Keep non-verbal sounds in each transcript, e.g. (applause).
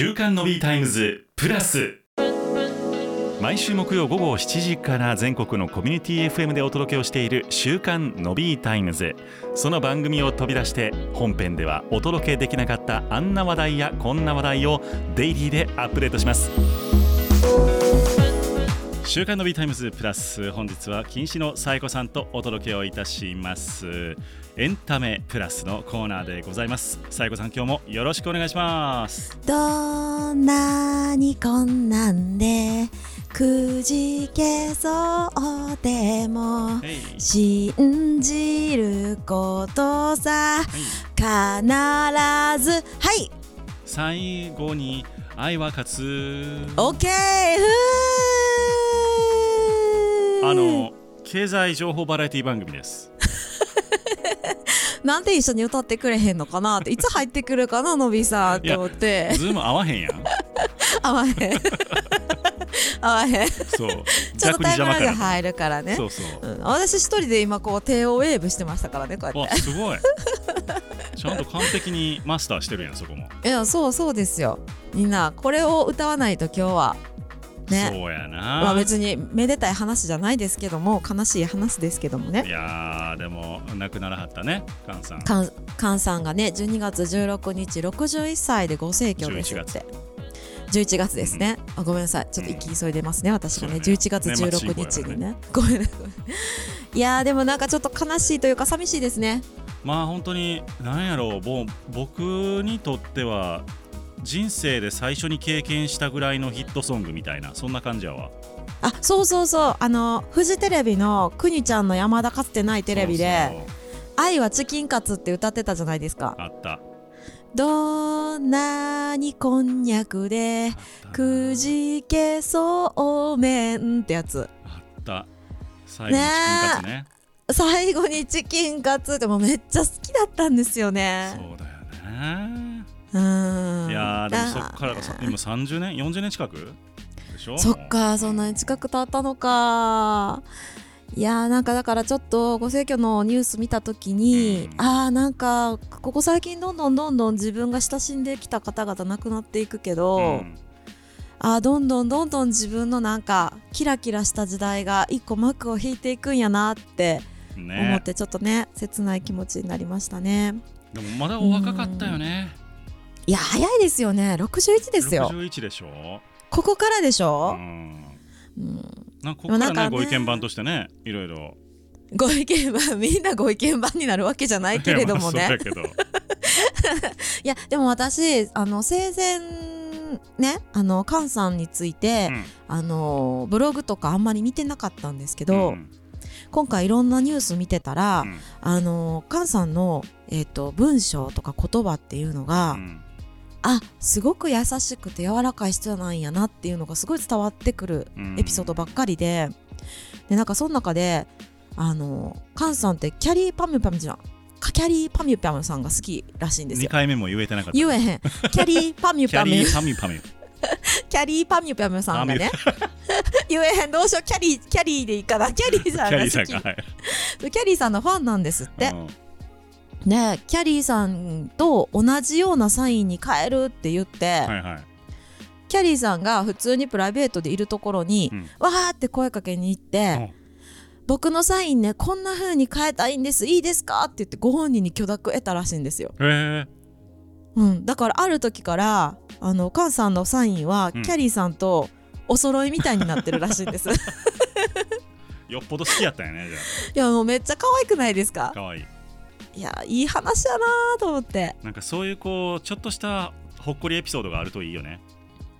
週刊 Nobby Times プラス。毎週木曜午後7時から全国のコミュニティ FM でお届けをしている週刊 Nobby Times。その番組を飛び出して本編ではお届けできなかったあんな話題やこんな話題をデイリーでアップデートします。週刊 Nobby Times プラス本日は近視のサエ子さんとお届けをいたします。エンタメプラスのコーナーでございます。サエ子さん今日もよろしくお願いします。どんなに困難でくじけそうでもはい。信じることさ必ずはい。最後に愛は勝つ。OK ふー。あの経済情報バラエティ番組ですなんで一緒に歌ってくれへんのかなっていつ入ってくるかなのびさんって思って。ズーム合わへんやん。(laughs) 合わへん。(laughs) 合わへん。ちそう。ょっとタイムラグ入るからね。そうそう。うん、私一人で今こう手をウェーブしてましたからねこうやっあすごい。ちゃんと完璧にマスターしてるやんそこも、ていやそうそうですよ。みんなこれを歌わないと今日はね。そうやな、まあ別にめでたい話じゃないですけども悲しい話ですけどもいねやーでも亡くならはったねカンさん。カンカンさんがね12月16日61歳でご逝去ですって。11月。ですね、あごめんなさい。ちょっと息急いでますね、私がね。ね。11月16日にね。ごめんなさい。いやーでもなんかちょっと悲しいというか寂しいですね。まあ本当に何やろうもう僕にとっては人生で最初に経験したぐらいのヒットソングみたいなそんな感じやわ。あそうそうそう。あのフジテレビのくにちゃんの山田かつてないテレビでそうそう「愛はチキンカツ」って歌ってたじゃないですか。あった。どんなにこんにゃくでくじけそうめんってやつ。あった。最後にチキンカツね。最後にチキンカツってもうめっちゃ好きだったんですよね。そうだよねうん。いやーでもそっから今30年40年近く？でしょ？そっかそんなに近く経ったのか。いやーなんかだからちょっとご逝去のニュース見た時に、うん。あーなんかここ最近どんどんどんどん自分が親しんできた方々亡くなっていくけど、うん。あーどんどんどんどん自分のなんかキラキラした時代が一個幕を引いていくんやなって思ねってちょっとね切ない気持ちになりましたね。でもまだお若かったよねいや早いですよね。61ですよ。61でしょ？ここからでしうょ、んうん、なんかここからねね。ご意見番としてねいろいろ。ご意見番みんなご意見番になるわけじゃないけれどもね。いや (laughs) でも私あの生前ねあの菅さんについて、うん。あのブログとかあんまり見てなかったんですけど、うん。今回いろんなニュース見てたら、うん。あの菅さんの、えっと文章とか言葉っていうのが、うんあすごく優しくて柔らかい人なんやなっていうのがすごい伝わってくるうん。エピソードばっかりで。でなんかその中であの菅さんってキャリーパミュパミュじゃん。キャリーパミュパミュさんが好きらしいんです2よ回目も言えてなかった。言えへん。キャリーパミュキャパミュ。リーパミュパミュ。(laughs) キャリーパミュパミュさんがね。(laughs) 言えへん。どうしよう。キャリーキャリーでいいかな。キャリーキさんがャリーさん好きキャリーさんのファンなんですって。うんねキャリーさんと同じようなサインに変えるって言って、はいはい。キャリーさんが普通にプライベートでいるところに、うん。わーって声かけに行って、僕のサインねこんな風に変えたいんですいいですかって言ってご本人に許諾得たらしいんですよ、うん、だからある時からあのカンさんのサインはうん。キャリーさんとお揃いみたいになってるらしいんです、い (laughs) よっぽど好きやったんやねじゃやもうめっちゃ可愛くないですか？あかわいいいやいい話やなと思って。なんかそういうこうちょっとしたほっこりエピソードがあるといいよね。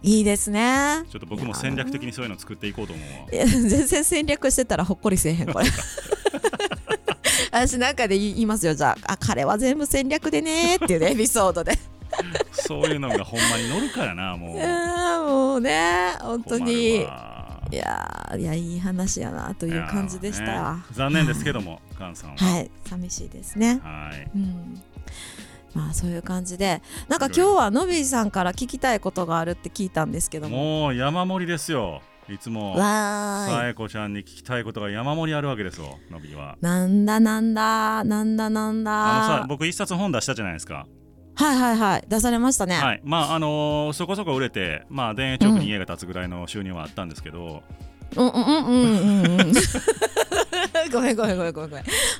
いいですね。ちょっと僕も戦略的にそういうの作っていこうと思うわ。いや全然戦略してたらほっこりせえへんこれ (laughs) 私なんかで言いますよ。じゃああ彼は全部戦略でねーっていうねエピソードで。そういうのがほんまに乗るからなもう。もうね本当困にいやーいやいい話やなという感じでした。ね残念ですけども菅さんは。はい寂しいですね。はい。うん。まあそういう感じで。なんか今日はのびさんから聞きたいことがあるって聞いたんですけども。もう山盛りですよ。いつもわさえこちゃんに聞きたいことが山盛りあるわけですよのびは。なんだなんだなんだなんあのさだ僕一冊本出したじゃないですかはいはいはい。出されましたね、はい。まああのーそこそこ売れてまあ田園調布に家が建つぐらいの収入はあったんですけど、うん。うんうんうんうんうん。(laughs) ごめんごめんごめんごめん。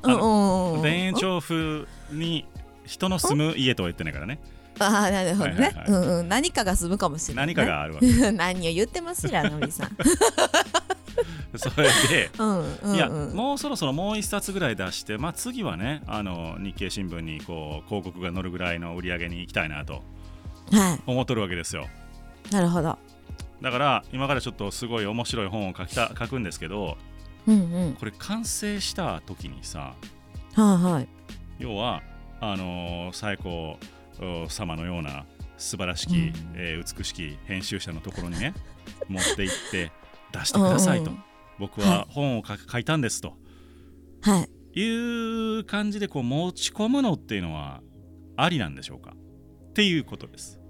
ごめんうんうんうん。田園調布に人の住む家とは言ってないからねああなるほどね、はいはいはい。うんうん。何かが済むかもしれない、ね、何かがあるわけ。(laughs) 何を言ってますやのびさん。(laughs) それでうんうんうん。いやもうそろそろもう一冊ぐらい出して、まあ、次はねあの日経新聞にこう広告が載るぐらいの売り上げに行きたいなとは思っとるわけですよ。いなるほど。だから今からちょっとすごい面白い本を書きた書くんですけどうんうん。これ完成した時にさはいはい。要はあのー最高お様のような素晴らしき、うん。えー美しき編集者のところにね (laughs) 持って行って出してくださいと、うんうん。僕は本を書書いたんですと。はい。いう感じでこう持ち込むのっていうのはありなんでしょうか？っていうことです。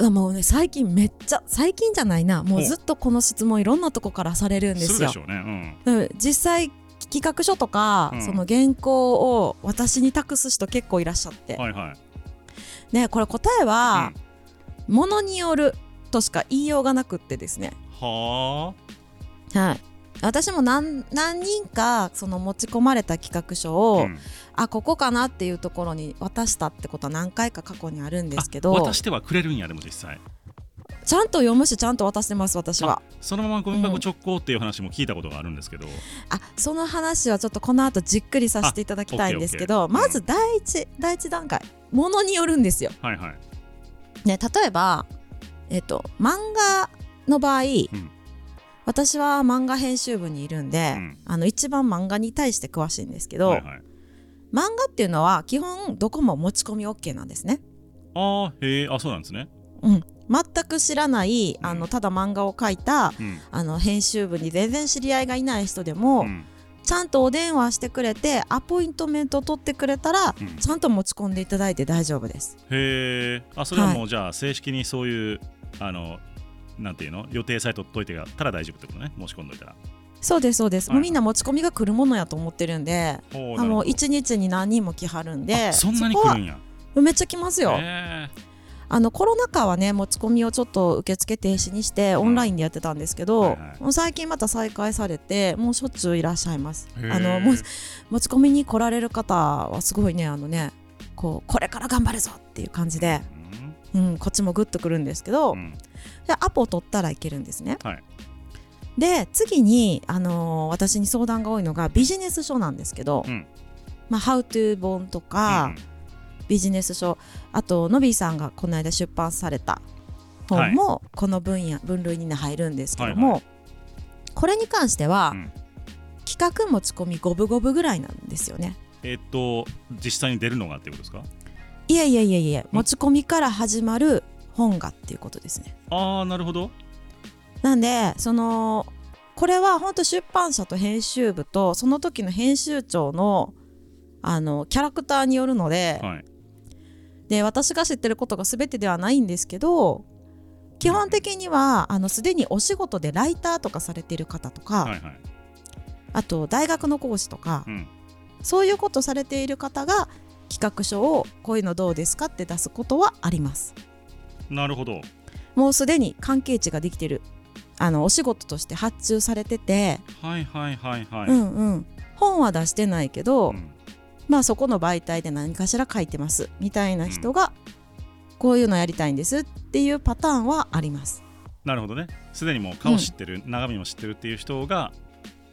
もうね最近めっちゃ最近じゃないな。もうずっとこの質問いろんなとこからされるんですすよるでね。うん。実際企画書とか、うん。その原稿を私に託す人結構いらっしゃって、うん。はいはい。ねこれ答えは、ものによるとしか言いようがなくってですね。ははい。私も何何人かその持ち込まれた企画書あ。を、うん。あここかなっていうところに渡したってことは何回か過去にあるんですけあど渡してはくれるんやでも実際。ちゃんと読むしちゃんと渡してます私はそのままゴミ箱直行っていう話も聞いたことがあるんですけど、あその話はちょっとこの後じっくりさせていただきたいんですけどまず第一、第一段階ものによるんですよ。はいはい。ね、例えば、えっと、漫画の場合、ん私は漫画編集部にいるんで、うんあの一番漫画に対して詳しいんですけど、はいはい、漫画っていうのは基本どこも持ち込み OK なんですね。ああ、へえ、あ、そうなんですね。うん、全く知らないあうん。のただ漫画を描いたうん。あの編集部に全然知り合いがいない人でも、うん。ちゃんとお電話してくれてアポイントメント取ってくれたら、うん。ちゃんと持ち込んでいただいて大丈夫です。へえ、あ、それはもう、じゃあ正式にそういう、あの、なんていうの？予定さえ取っといてたら大丈夫ってことね？申し込んどいたら。そうですそうです、はいもうみんな持ち込みが来るものやと思ってるんであのなるほど。1日に何人も来はるんであそんなに来るんや。めっちゃ来ますよ、へあのコロナ禍はね持ち込みをちょっと受付停止にしてオンラインでやってたんですけど、はいはい。最近また再開されてもうしょっちゅういらっしゃいます。え。あの持ち込みに来られる方はすごいねあのねこうこれから頑張るぞっていう感じで、うん、こっちもグッとくるんですけど、うん。うんでアポを取ったらいけるんですね。はい。で次に、あのー私に相談が多いのがビジネス書なんですけど、うん。まあ、How to 本とか、ビジネス書あとのびーさんがこの間出版された本もこの分野、分類に入るんですけども、はいこれに関しては、うん企画持ち込み五分五分ぐらいなんですよね。えっと、実際に出るのがっていうことですか？いやいやいやいや持ち込みから始まる本がっていうことですね。ああ、なるほど。なんでそのこれは本当出版社と編集部とその時の編集長のあのキャラクターによるので,、はい。で私が知ってることが全てではないんですけど基本的にはあのすでにお仕事でライターとかされている方とか、はいはい。あと大学の講師とか、うん。そういうことされている方が企画書をこういうのどうですかって出すことはあります。なるほど。もうすでに関係値ができてるあのお仕事として発注されてて、はいはいはいはい。うんうん、本は出してないけど、うんまあそこの媒体で何かしら書いてますみたいな人が、こういうのやりたいんですっていうパターンはあります。なるほどね。すでにもう顔知ってる、中身も知ってるっていう人が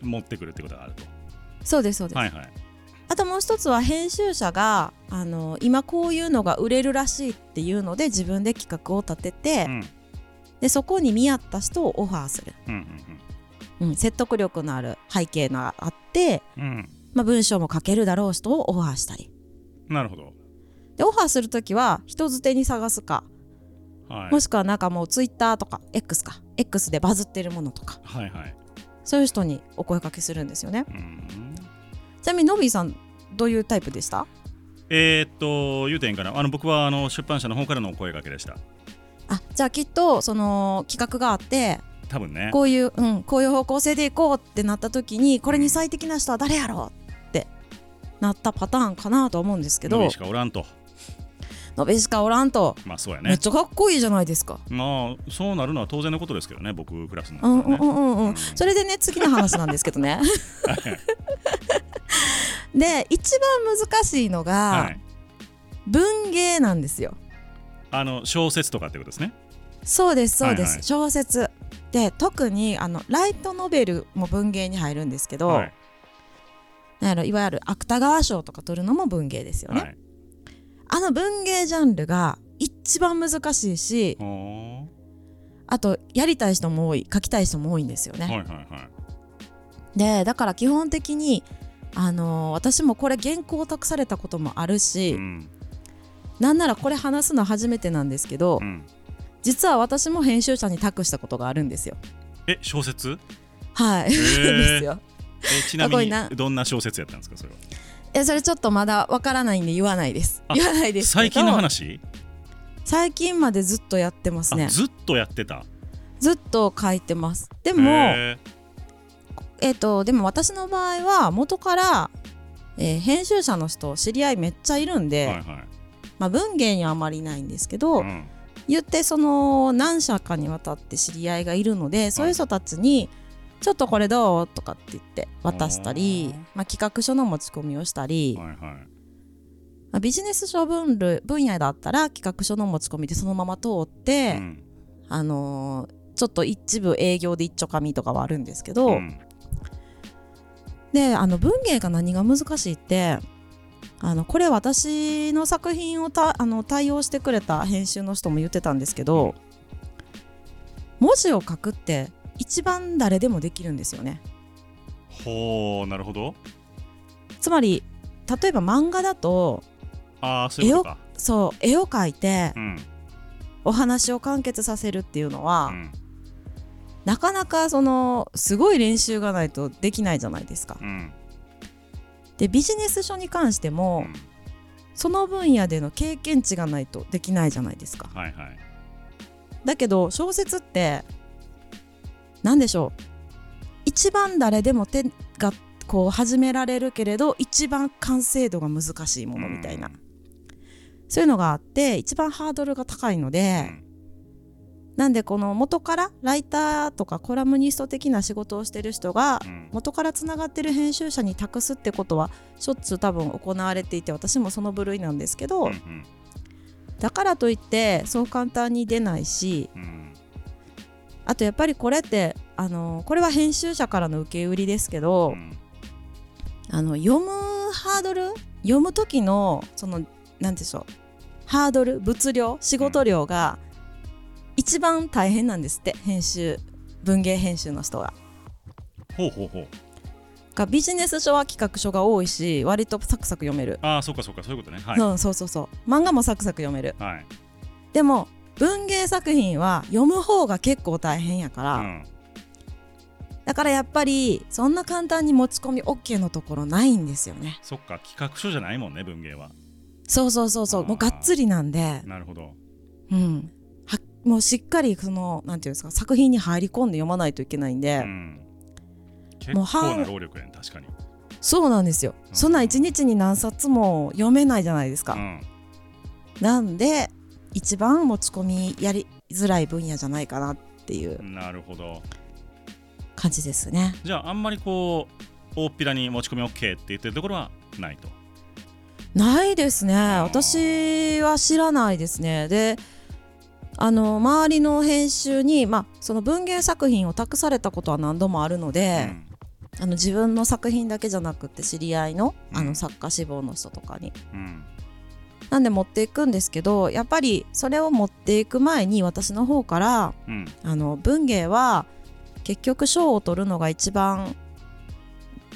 持ってくるってことがあると。そうですそうです。はいはい。あともう一つは編集者があの今こういうのが売れるらしいっていうので自分で企画を立てて、うんでそこに見合った人をオファーする、うんうん、説得力のある背景があって、うんうん。まあ、文章も書けるだろう人をオファーしたりうん。なるほど。でオファーするときは人づてに探すかはい。もしくはなんかもうツイッターとか X か X でバズってるものとかはいはい。そういう人にお声かけするんですよねうん。ちなみにノビーさんどういうタイプでした？えー、っと、言うてんかな。あの僕はあの出版社の方からのお声掛けでした。あじゃあきっとその企画があって多分ね。こういう、うん、こういう方向性でいこうってなった時にこれに最適な人は誰やろうなったパターンかなと思うんですけど。ノリしかおらんと。のべしかおらんと、まあそうやね。めっちゃかっこいいじゃないですか。まあそうなるのは当然のことですけどね僕クラスになうんうんったらねうんうん。うんん。それでね次の話なんですけどね。(laughs) で一番難しいのが、はい。文芸なんですよ。あの小説とかってことですね。そうですそうです、はいはい。小説。で特にあのライトノベルも文芸に入るんですけど、はいなんやろいわゆる芥川賞とか取るのも文芸ですよね、はい。あの文芸ジャンルが一番難しいしあとやりたい人も多い書きたい人も多いんですよね、はいはいはい。でだから基本的にあのー私もこれ原稿を託されたこともあるし、うん。なんならこれ話すの初めてなんですけど、うん。実は私も編集者に託したことがあるんですよ。え小説？はい、ー。(laughs) ですよえちなみにどんな小説やったんですかそれは？えそれちょっとまだわからないんで言わないです。あ言わないです最近の話？最近までずっとやってますね。あずっとやってた？ずっと書いてます。でもへえっ、とでも私の場合は元から、えー編集者の人知り合いめっちゃいるんーで、はいはい。まあ、文芸にはあまりいないんですけど、うん。言ってその何社かにわたって知り合いがいるのでそういう人たちに「ちょっとこれどう?」とかって言って渡したりまあ、企画書の持ち込みをしたり、はいはい。まあ、ビジネス書分類分野だったら企画書の持ち込みでそのまま通って、うん。あのーちょっと一部営業で一丁紙とかはあるんですけど、うん。であの文芸が何が難しいってあのこれ私の作品をたあの対応してくれた編集の人も言ってたんですけど、文字を書くって一番誰でもできるんですよね。ほうなるほど。つまり例えば漫画だとああそういうことか。そう絵を描いてうん。お話を完結させるっていうのは、うん。なかなかそのすごい練習がないとできないじゃないですか。うん。でビジネス書に関しても、うん。その分野での経験値がないとできないじゃないですか。はいはい。だけど小説って何でしょう。一番誰でも手がこう始められるけれど一番完成度が難しいものみたいな、うん。そういうのがあって一番ハードルが高いので、なんでこの元からライターとかコラムニスト的な仕事をしてる人がうん。元からつながってる編集者に託すってことはしょっちゅう多分行われていて私もその部類なんですけど、うんうん。だからといってそう簡単に出ないしうんあとやっぱりこれってあのこれは編集者からの受け売りですけど、うん。あの読むハードル読む時のその何でしょうハードル物量仕事量が一番大変なんですって編集文芸編集の人は。ほうほうほう。がビジネス書は企画書が多いし割とサクサク読める、ああそうかそうかそういうことね。はい。うんそうそうそう。漫画もサクサク読める。はい。でも文芸作品は読む方が結構大変やから、うん。だからやっぱりそんな簡単に持ち込み OK のところないんですよね。そっか企画書じゃないもんね文芸は。そうそうそうそう。もうがっつりなんで。なるほど。うん。はもうしっかりそのなんていうんですか作品に入り込んで読まないといけないんで、うん。結構はな労力やね確かに。そうなんですよ、うん。そんな一日に何冊も読めないじゃないですか、うん。なんで一番持ち込みやりづらい分野じゃないかなっていう。なるほど。感じですね。じゃああんまりこう大っぴらに持ち込み OK って言ってるところはないと。ないですね。ー。私は知らないですね。であの周りの編集に、まあ、その文芸作品を託されたことは何度もあるので、あの自分の作品だけじゃなくて知り合いのあうん。の作家志望の人とかに、うんうんなんで持っていくんですけどやっぱりそれを持っていく前に私の方からうん。あの文芸は結局賞を取るのが一番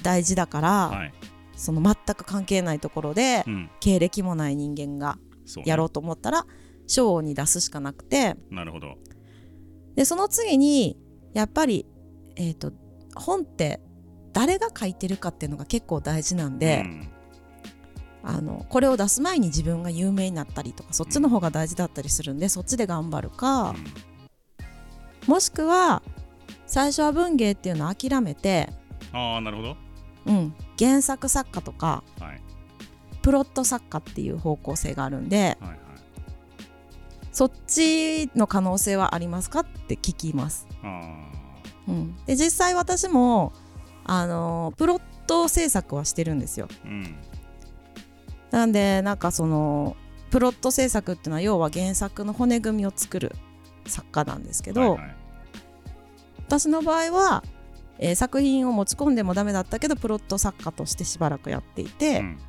大事だから、はい。その全く関係ないところで、うん。経歴もない人間がやろうと思ったら賞に出すしかなくて。なるほど。でその次にやっぱり、えー、と本って誰が書いてるかっていうのが結構大事なんで、うんあのこれを出す前に自分が有名になったりとかそっちの方が大事だったりするんで、そっちで頑張るか、もしくは最初は文芸っていうのを諦めて、うんああなるほど。うん、原作作家とかはい。プロット作家っていう方向性があるんではいはい。そっちの可能性はありますかって聞きます。あうん、で実際私もあのプロット制作はしてるんですよ。ーうんなんでなんかそのプロット制作っていうのは要は原作の骨組みを作る作家なんですけど、はいはい私の場合は、えー作品を持ち込んでもダメだったけどプロット作家としてしばらくやっていて、うん。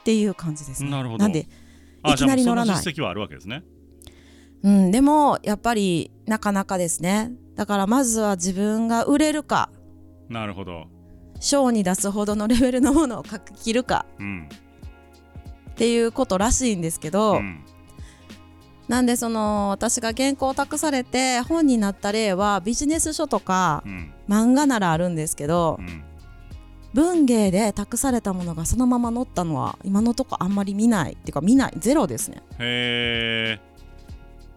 っていう感じですね。なるほど。んであいきなり乗らない。実績はあるわけですね。うん、でもやっぱりなかなかですね。だからまずは自分が売れるかなるほど。賞に出すほどのレベルのものを書き切るかうんっていうことらしいんですけど、うん。なんでその私が原稿を託されて本になった例はビジネス書とかうん。漫画ならあるんですけどうん。文芸で託されたものがそのまま載ったのは今のとこあんまり見ないっていうか見ないゼロですね。へ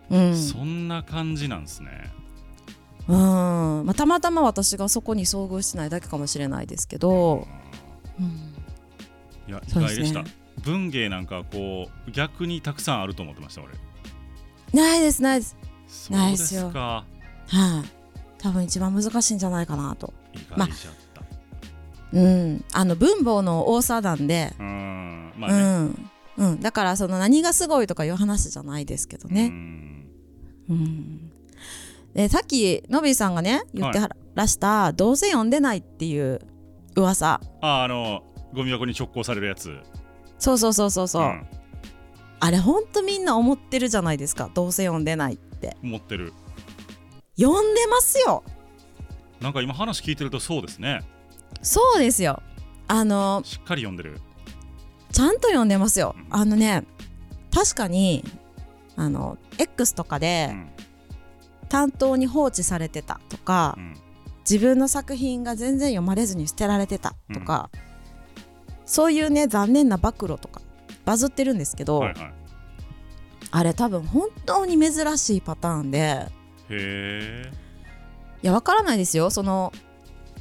え、うん、そんな感じなんですね。うん。まあ、たまたま私がそこに遭遇しないだけかもしれないですけど、うん、いや意外でした文芸なんかこう逆にたくさんあると思ってました俺。ないですないです。そうでないですよ。はい、多分一番難しいんじゃないかなと。意外じゃった、うん。あの文房の多さなんで、うん。まうあね、ん。うん、だからその何がすごいとかいう話じゃないですけどうね、ん。うん。でさっきのびさんがね言ってはらした、どうせ読んでないっていう噂。ああのゴミ箱に直行されるやつそうそうそうそうそう、ん。あれほんとみんな思ってるじゃないですか。どうせ読んでないって。持ってる。読んでますよ。なんか今話聞いてるとそうですね。そうですよ。あのしっかり読んでる。ちゃんと読んでますよ。うん。あのね確かにあの X とかうでん。担当に放置されてたとか、うん。自分の作品が全然読まれずに捨てられてたとか、そういうね残念な暴露とかバズってるんですけど、はいはい。あれ多分本当に珍しいパターンでへえいやわからないですよ。その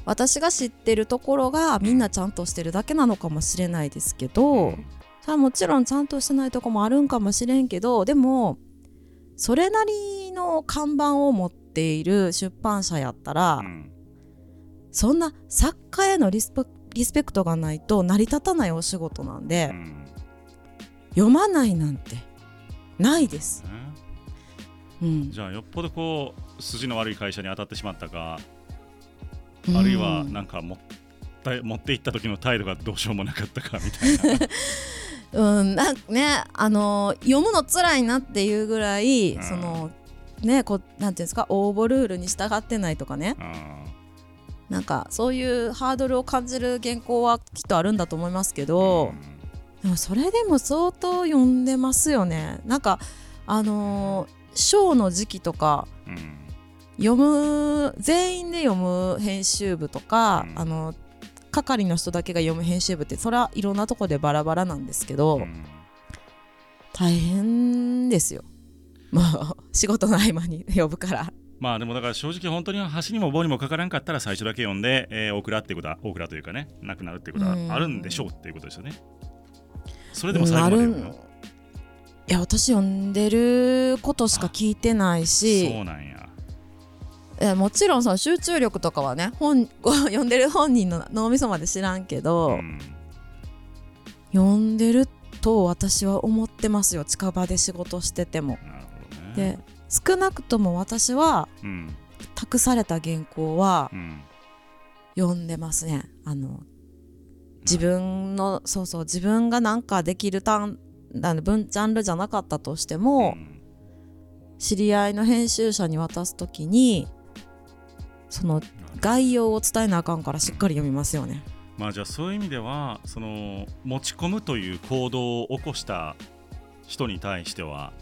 私が知ってるところがみんなちゃんとしてるだけなのかもしれないですけど、それはもちろんちゃんとしてないとこもあるんかもしれんけどでもそれなりの看板を持っている出版社やったら、うん。そんな作家へのリスペリスペクトがないと成り立たないお仕事なんで、うん。読まないなんてないです。ね。うん。じゃあよっぽどこう筋の悪い会社に当たってしまったか、うん。あるいはなんか持った持っていった時の態度がどうしようもなかったかみたいな。(laughs) うん、なねあの読むの辛いなっていうぐらい、うん。そのねこうなんていうんですか応募ルールに従ってないとかね。あなんかそういうハードルを感じる原稿はきっとあるんだと思いますけーど、うん。でもそれでも相当読んでますよね。なんかあのー賞の時期とかうん。読む全員で読む編集部とか、うん。あの係の人だけが読む編集部ってそれはいろんなとこでバラバラなんですけど、うん。大変ですよ。まあ仕事の合間に呼ぶからまあでもだから正直本当に橋にも棒にもかからんかったら最初だけ読んで、えー、大倉っていうことは大倉というかねなくなるっていうことはうん。あるんでしょうっていうことですよね。それでも最後まで読むの？いや私読んでることしか聞いてないし。そうなんや。えもちろんその集中力とかはね本 (laughs) 読んでる本人の脳みそまで知らんけど、うん。読んでると私は思ってますよ。近場で仕事してても。なるほどね。で少なくとも私はうん託された原稿はうん読んでますね。あの自分のそうそう自分がなんかできるターンあの分ジャンルじゃなかったとしても、うん知り合いの編集者に渡す時にその概要を伝えなあかんからしっかり読みますよね。まあじゃあそういう意味ではその持ち込むという行動を起こした人に対しては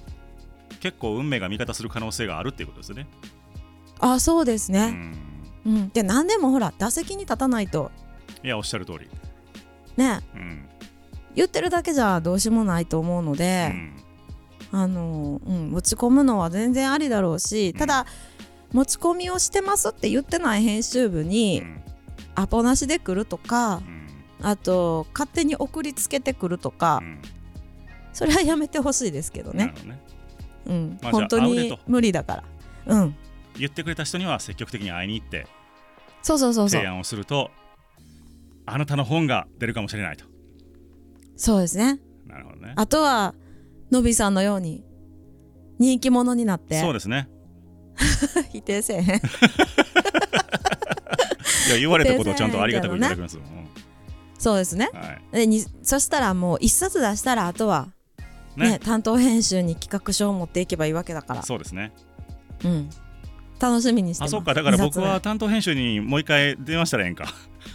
結構運命が味方する可能性があるっていうことですね。あそうですうね。ん、うん。で何でもほら打席に立たないと。いやおっしゃる通り。ね。うん。言ってるだけじゃどうしようもないと思うのうで、ん。あのうん、持ち込むのは全然ありだろうし、ただ持ち込みをしてますって言ってない編集部うに、ん。アポなしで来るとかうん。あと勝手に送りつけてくるとか、うん。それはやめてほしいですけどね。ねうん、まあ本当に無理だから。うん。言ってくれた人には積極的に会いに行ってそうそうそうそう。提案をするとあなたの本が出るかもしれないと。そうですね。なるほどね。あとはのびさんのように人気者になって。そうですね。(laughs) 否定せえへん。(laughs) いや言われたことをちゃんとありがたくいただきますよ、そうですね。うんはい。でにそしたらもう一冊出したらあとはね。ね担当編集に企画書を持っていけばいいわけだから。そうですね。うん。楽しみにしてます。あそっか。だから僕は担当編集にもう一回電話したらええんか。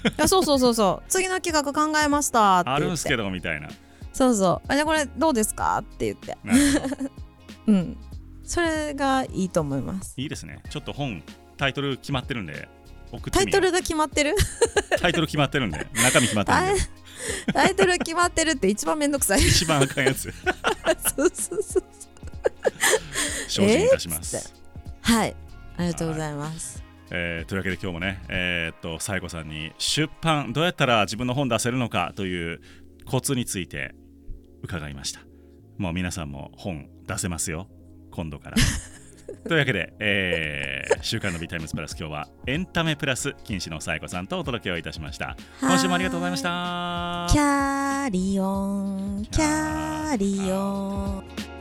目いやそうそうそうそう。(laughs) 次の企画考えましたって言って。あるんすけどみたいな。そうそう。あじゃあこれどうですか？って言って。(laughs) うん。それがいいと思います。いいですね。ちょっと本タイトル決まってるんで送ってみよう。タイトルが決まってる？(laughs) タイトル決まってるんで中身決まってるんで (laughs) タイトル決まってるって一番めんどくさい。一番あかんやつ。(laughs) そうそうそう精進いたします、はい。ありがとうございます。えーというわけで今日もねえーっとサイコさんに出版どうやったら自分の本出せるのかというコツについて伺いました。もう皆さんも本出せますよ。今度から (laughs) というわけで、えー週刊のビタイムズプラス今日はエンタメプラス禁止のサイコさんとお届けをいたしました。今週もありがとうございました。キャリオン。キャリオン